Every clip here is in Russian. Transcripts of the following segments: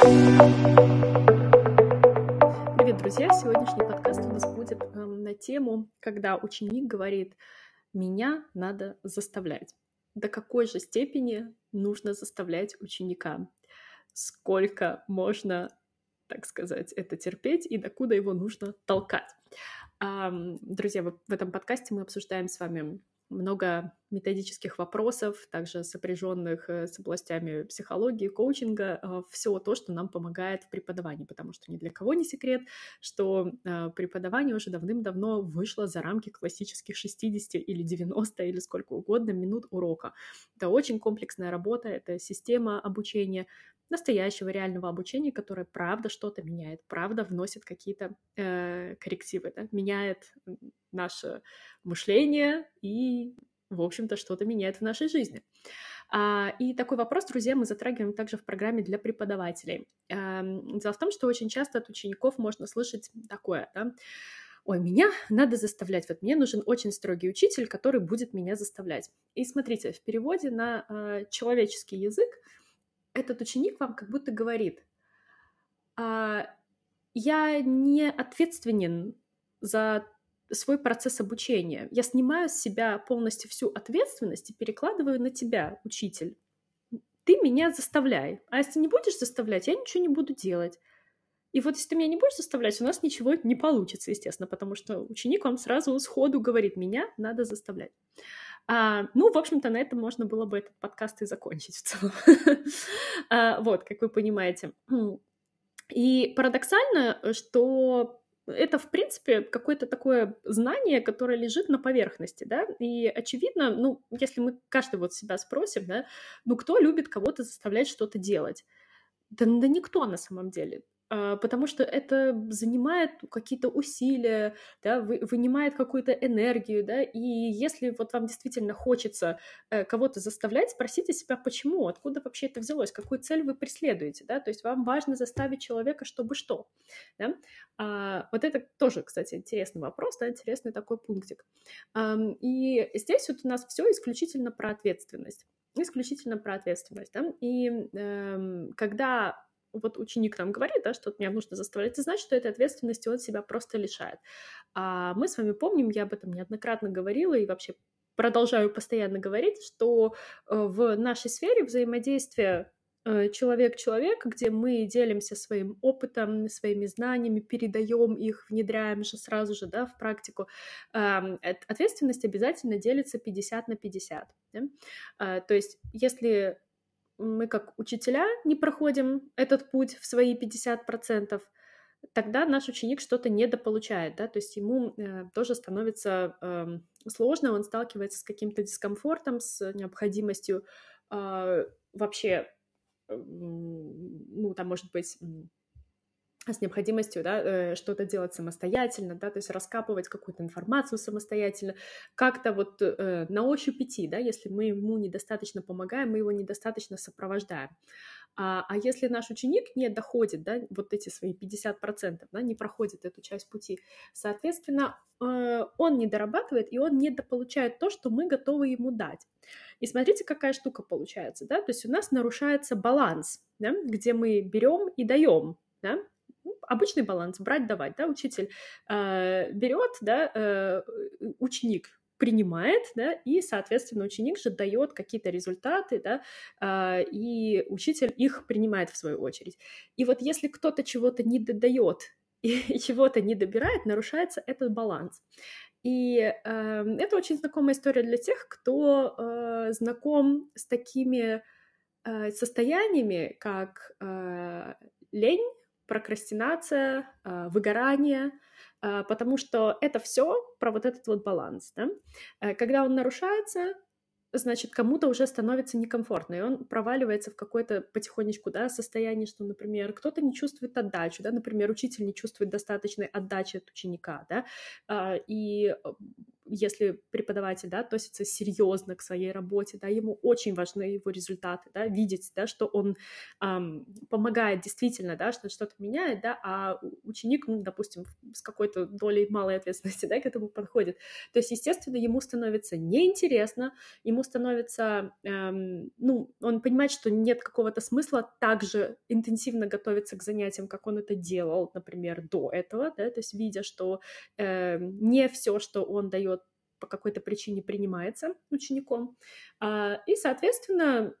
Привет, друзья! Сегодняшний подкаст у нас будет э, на тему, когда ученик говорит «меня надо заставлять». До какой же степени нужно заставлять ученика? Сколько можно, так сказать, это терпеть и докуда его нужно толкать? Друзья, в этом подкасте мы обсуждаем с вами много методических вопросов, также сопряженных э, с областями психологии, коучинга, э, все то, что нам помогает в преподавании, потому что ни для кого не секрет, что э, преподавание уже давным-давно вышло за рамки классических 60 или 90 или сколько угодно минут урока. Это очень комплексная работа, это система обучения, настоящего реального обучения, которое правда что-то меняет, правда вносит какие-то э, коррективы, да? меняет наше мышление и, в общем-то, что-то меняет в нашей жизни. А, и такой вопрос, друзья, мы затрагиваем также в программе для преподавателей. А, дело в том, что очень часто от учеников можно слышать такое, да, ой, меня надо заставлять, вот мне нужен очень строгий учитель, который будет меня заставлять. И смотрите, в переводе на э, человеческий язык этот ученик вам как будто говорит, а, я не ответственен за свой процесс обучения. Я снимаю с себя полностью всю ответственность и перекладываю на тебя, учитель. Ты меня заставляй. А если не будешь заставлять, я ничего не буду делать. И вот если ты меня не будешь заставлять, у нас ничего не получится, естественно, потому что ученик вам сразу сходу говорит, меня надо заставлять. А, ну, в общем-то, на этом можно было бы этот подкаст и закончить в целом. а, вот, как вы понимаете. И парадоксально, что это, в принципе, какое-то такое знание, которое лежит на поверхности, да, и очевидно, ну, если мы каждый вот себя спросим, да, ну, кто любит кого-то заставлять что-то делать? Да, да никто на самом деле. А, потому что это занимает какие-то усилия, да, вы, вынимает какую-то энергию, да, и если вот вам действительно хочется э, кого-то заставлять, спросите себя, почему, откуда вообще это взялось, какую цель вы преследуете, да, то есть вам важно заставить человека, чтобы что, да, а, вот это тоже, кстати, интересный вопрос, да, интересный такой пунктик. А, и здесь вот у нас все исключительно про ответственность, исключительно про ответственность, да, и э, когда вот ученик нам говорит, да, что меня нужно заставлять, это значит, что этой ответственности он себя просто лишает. А мы с вами помним, я об этом неоднократно говорила и вообще продолжаю постоянно говорить, что э, в нашей сфере взаимодействия э, человек-человек, где мы делимся своим опытом, своими знаниями, передаем их, внедряем же сразу же да, в практику, ответственность обязательно делится 50 на 50. Да? А, то есть если мы как учителя не проходим этот путь в свои 50%, тогда наш ученик что-то недополучает, да, то есть ему э, тоже становится э, сложно, он сталкивается с каким-то дискомфортом, с необходимостью э, вообще, э, ну, там, может быть, с необходимостью да, э, что-то делать самостоятельно, да, то есть раскапывать какую-то информацию самостоятельно, как-то вот э, на ощупь идти, да, если мы ему недостаточно помогаем, мы его недостаточно сопровождаем. А, а если наш ученик не доходит, да, вот эти свои 50%, да, не проходит эту часть пути, соответственно, э, он не дорабатывает, и он не дополучает то, что мы готовы ему дать. И смотрите, какая штука получается, да, то есть у нас нарушается баланс, да, где мы берем и даем, да, обычный баланс, брать-давать, да, учитель э, берет, да, э, ученик принимает, да, и, соответственно, ученик же дает какие-то результаты, да, э, и учитель их принимает в свою очередь. И вот если кто-то чего-то не додает и чего-то не добирает, нарушается этот баланс. И э, это очень знакомая история для тех, кто э, знаком с такими э, состояниями, как э, лень, прокрастинация, а, выгорание, а, потому что это все про вот этот вот баланс. Да? Э, когда он нарушается, значит, кому-то уже становится некомфортно, и он проваливается в какое-то потихонечку, да, состояние, что, например, кто-то не чувствует отдачу, да, например, учитель не чувствует достаточной отдачи от ученика, да, а, и если преподаватель, да, относится серьезно к своей работе, да, ему очень важны его результаты, да, видеть, да, что он эм, помогает действительно, да, что что-то меняет, да, а ученик, ну, допустим, с какой-то долей малой ответственности, да, к этому подходит. То есть, естественно, ему становится неинтересно, ему становится, эм, ну, он понимает, что нет какого-то смысла так же интенсивно готовиться к занятиям, как он это делал, например, до этого, да, то есть видя, что э, не все, что он дает по какой-то причине принимается учеником. А, и, соответственно,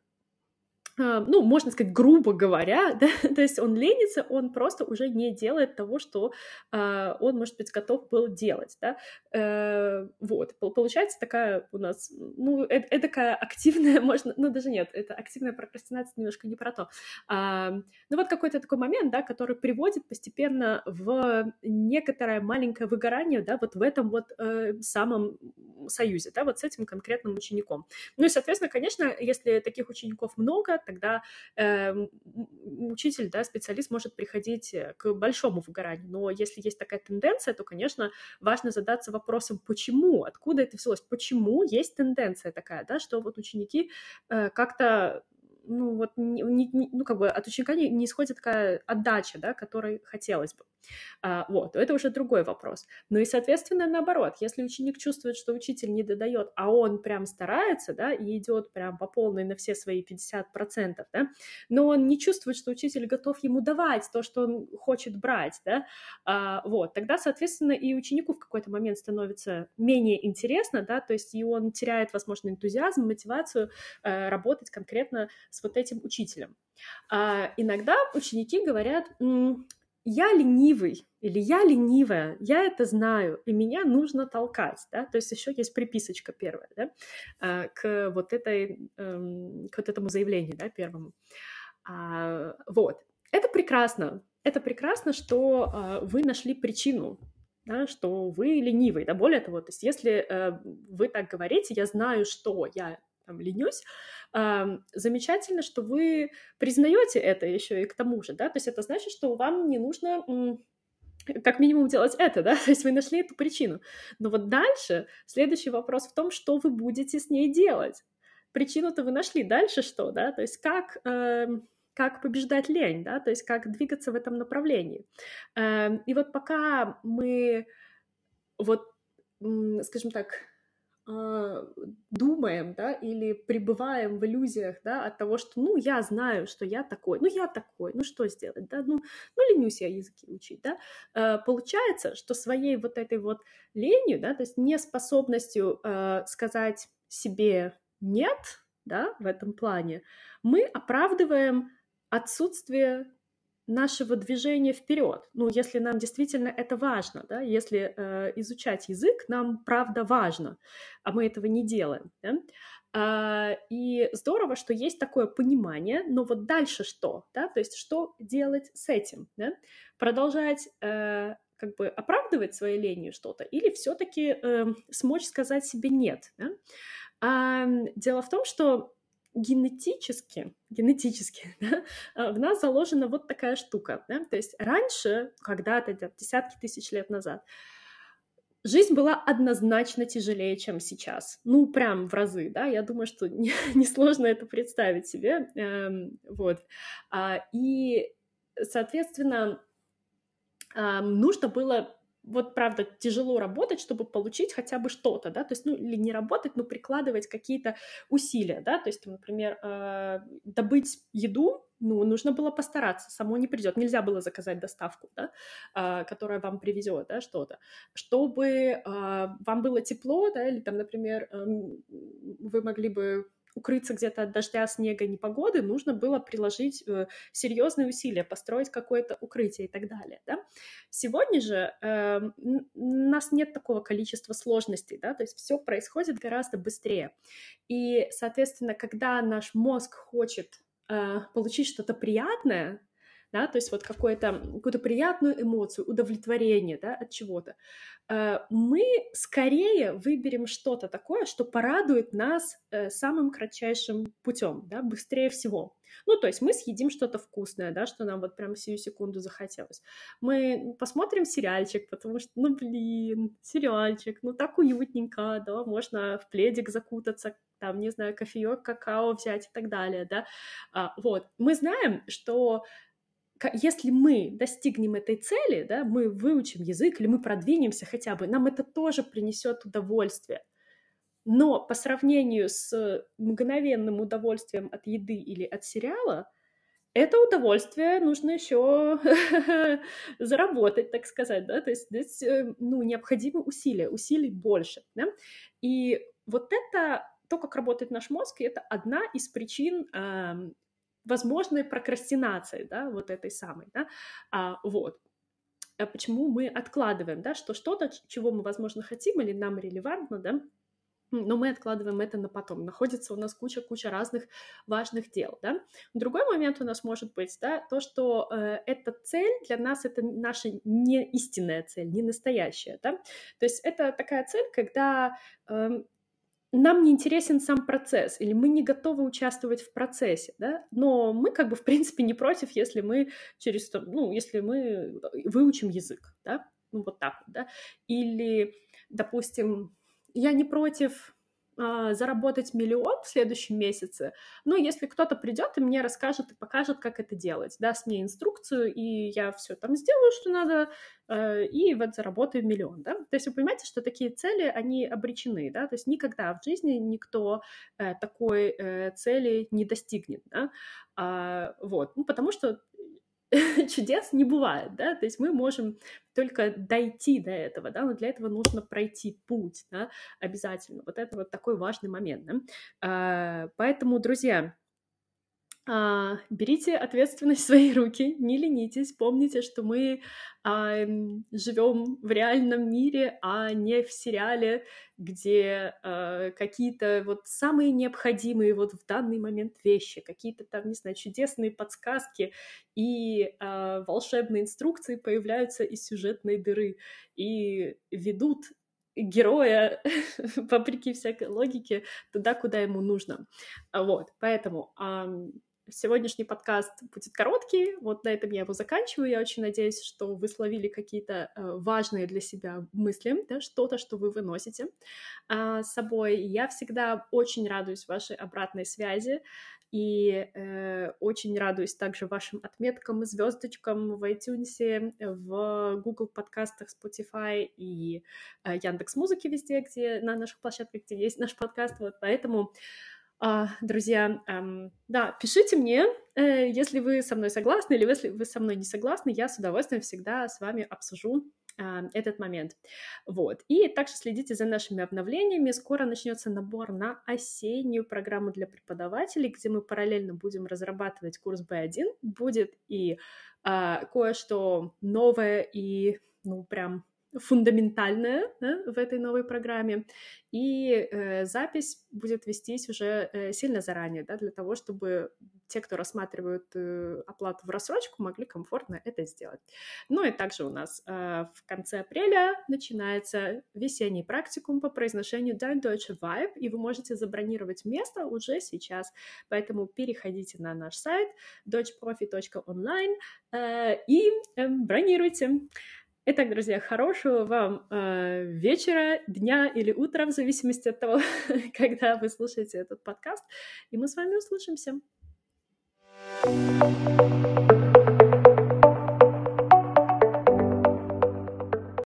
ну, можно сказать, грубо говоря, да, то есть он ленится, он просто уже не делает того, что э, он, может быть, готов был делать, да, э, вот, получается такая у нас, ну, это, это такая активная, можно, ну, даже нет, это активная прокрастинация немножко не про то, а, ну, вот какой-то такой момент, да, который приводит постепенно в некоторое маленькое выгорание, да, вот в этом вот э, самом союзе, да, вот с этим конкретным учеником. Ну и, соответственно, конечно, если таких учеников много, тогда э, учитель, да, специалист может приходить э, к большому выгоранию. Но если есть такая тенденция, то, конечно, важно задаться вопросом, почему, откуда это взялось, почему есть тенденция такая, да, что вот ученики э, как-то ну, вот, не, не, ну, как бы от ученика не, не исходит такая отдача, да, которой хотелось бы. А, вот, это уже другой вопрос. Ну и, соответственно, наоборот, если ученик чувствует, что учитель не додает, а он прям старается, да, и идет прям по полной на все свои 50%, да, но он не чувствует, что учитель готов ему давать то, что он хочет брать, да, а, вот, тогда, соответственно, и ученику в какой-то момент становится менее интересно, да, то есть и он теряет, возможно, энтузиазм, мотивацию э, работать конкретно с вот этим учителем. А, иногда ученики говорят, я ленивый или я ленивая, я это знаю, и меня нужно толкать, да, то есть еще есть приписочка первая, да, а, к вот этой, эм, к вот этому заявлению, да, первому. А, вот, это прекрасно, это прекрасно, что а, вы нашли причину, да, что вы ленивый, да, более того, то есть если э, вы так говорите, я знаю, что я там ленюсь, замечательно, что вы признаете это еще и к тому же, да, то есть это значит, что вам не нужно как минимум делать это, да, то есть вы нашли эту причину. Но вот дальше следующий вопрос в том, что вы будете с ней делать. Причину-то вы нашли, дальше что, да, то есть как, э, как побеждать лень, да, то есть как двигаться в этом направлении. Э, и вот пока мы вот, скажем так, думаем, да, или пребываем в иллюзиях, да, от того, что, ну, я знаю, что я такой, ну, я такой, ну, что сделать, да, ну, ну, ленюсь я языки учить, да, а, получается, что своей вот этой вот ленью, да, то есть неспособностью э, сказать себе «нет», да, в этом плане, мы оправдываем отсутствие нашего движения вперед. Ну, если нам действительно это важно, да, если э, изучать язык нам правда важно, а мы этого не делаем. Да? А, и здорово, что есть такое понимание, но вот дальше что, да, то есть что делать с этим, да? Продолжать э, как бы оправдывать своей ленью что-то или все-таки э, смочь сказать себе нет. Да? А, дело в том, что генетически, генетически да, а, в нас заложена вот такая штука. Да? То есть раньше, когда-то, десятки тысяч лет назад, жизнь была однозначно тяжелее, чем сейчас. Ну, прям в разы, да, я думаю, что несложно не это представить себе. Эм, вот. А, и, соответственно, эм, нужно было вот правда тяжело работать, чтобы получить хотя бы что-то, да, то есть, ну, или не работать, но прикладывать какие-то усилия, да, то есть, например, э, добыть еду, ну, нужно было постараться, само не придет, нельзя было заказать доставку, да, э, которая вам привезет, да, что-то, чтобы э, вам было тепло, да, или там, например, э, вы могли бы укрыться где-то от дождя, снега, непогоды, нужно было приложить э, серьезные усилия, построить какое-то укрытие и так далее. Да? Сегодня же э, нас нет такого количества сложностей, да? то есть все происходит гораздо быстрее. И, соответственно, когда наш мозг хочет э, получить что-то приятное, да, то есть вот какую-то какую приятную эмоцию, удовлетворение, да, от чего-то, э, мы скорее выберем что-то такое, что порадует нас э, самым кратчайшим путем, да, быстрее всего. Ну, то есть мы съедим что-то вкусное, да, что нам вот прям сию секунду захотелось. Мы посмотрим сериальчик, потому что, ну, блин, сериальчик, ну, так уютненько, да, можно в пледик закутаться, там, не знаю, кофеек, какао взять и так далее, да. А, вот, мы знаем, что если мы достигнем этой цели, да, мы выучим язык или мы продвинемся хотя бы, нам это тоже принесет удовольствие. Но по сравнению с мгновенным удовольствием от еды или от сериала, это удовольствие нужно еще заработать, так сказать, да, то есть здесь, э, ну, необходимы усилия, усилий больше, да, и вот это, то, как работает наш мозг, это одна из причин возможной прокрастинации, да, вот этой самой, да, а, вот. А почему мы откладываем, да, что что-то, чего мы, возможно, хотим или нам релевантно, да, но мы откладываем это на потом. Находится у нас куча-куча разных важных дел, да. Другой момент у нас может быть, да, то, что э, эта цель для нас это наша не истинная цель, не настоящая, да. То есть это такая цель, когда э, нам не интересен сам процесс, или мы не готовы участвовать в процессе, да, но мы как бы в принципе не против, если мы через, ну, если мы выучим язык, да, ну вот так вот, да, или, допустим, я не против а, заработать миллион в следующем месяце, но если кто-то придет и мне расскажет и покажет, как это делать, даст мне инструкцию, и я все там сделаю, что надо, э, и вот заработаю миллион, да. То есть вы понимаете, что такие цели, они обречены, да, то есть никогда в жизни никто э, такой э, цели не достигнет, да, а, вот, ну, потому что чудес не бывает, да, то есть мы можем только дойти до этого, да, но для этого нужно пройти путь, да, обязательно. Вот это вот такой важный момент, да. А, поэтому, друзья, а, берите ответственность в свои руки, не ленитесь, помните, что мы а, живем в реальном мире, а не в сериале, где а, какие-то вот самые необходимые вот в данный момент вещи, какие-то там, не знаю, чудесные подсказки и а, волшебные инструкции появляются из сюжетной дыры и ведут героя, вопреки всякой логике, туда, куда ему нужно. Вот, поэтому Сегодняшний подкаст будет короткий, вот на этом я его заканчиваю. Я очень надеюсь, что вы словили какие-то э, важные для себя мысли, да, что-то, что вы выносите э, с собой. Я всегда очень радуюсь вашей обратной связи и э, очень радуюсь также вашим отметкам и звездочкам в iTunes, в Google подкастах, Spotify и э, Яндекс Музыки везде, где на наших площадках, где есть наш подкаст. Вот поэтому а, друзья, да, пишите мне, э, если вы со мной согласны, или если вы со мной не согласны, я с удовольствием всегда с вами обсужу этот момент. Вот. И также следите за нашими обновлениями. Скоро начнется набор на осеннюю программу для преподавателей, где мы параллельно будем разрабатывать курс B1. Будет и а, кое-что новое и, ну, прям фундаментальное да, в этой новой программе, и э, запись будет вестись уже э, сильно заранее, да, для того, чтобы те, кто рассматривают э, оплату в рассрочку, могли комфортно это сделать. Ну и также у нас э, в конце апреля начинается весенний практикум по произношению Dein Deutsche Vibe, и вы можете забронировать место уже сейчас, поэтому переходите на наш сайт deutschprofi.online э, и э, бронируйте. Итак, друзья, хорошего вам э, вечера, дня или утра, в зависимости от того, когда вы слушаете этот подкаст. И мы с вами услышимся. thank you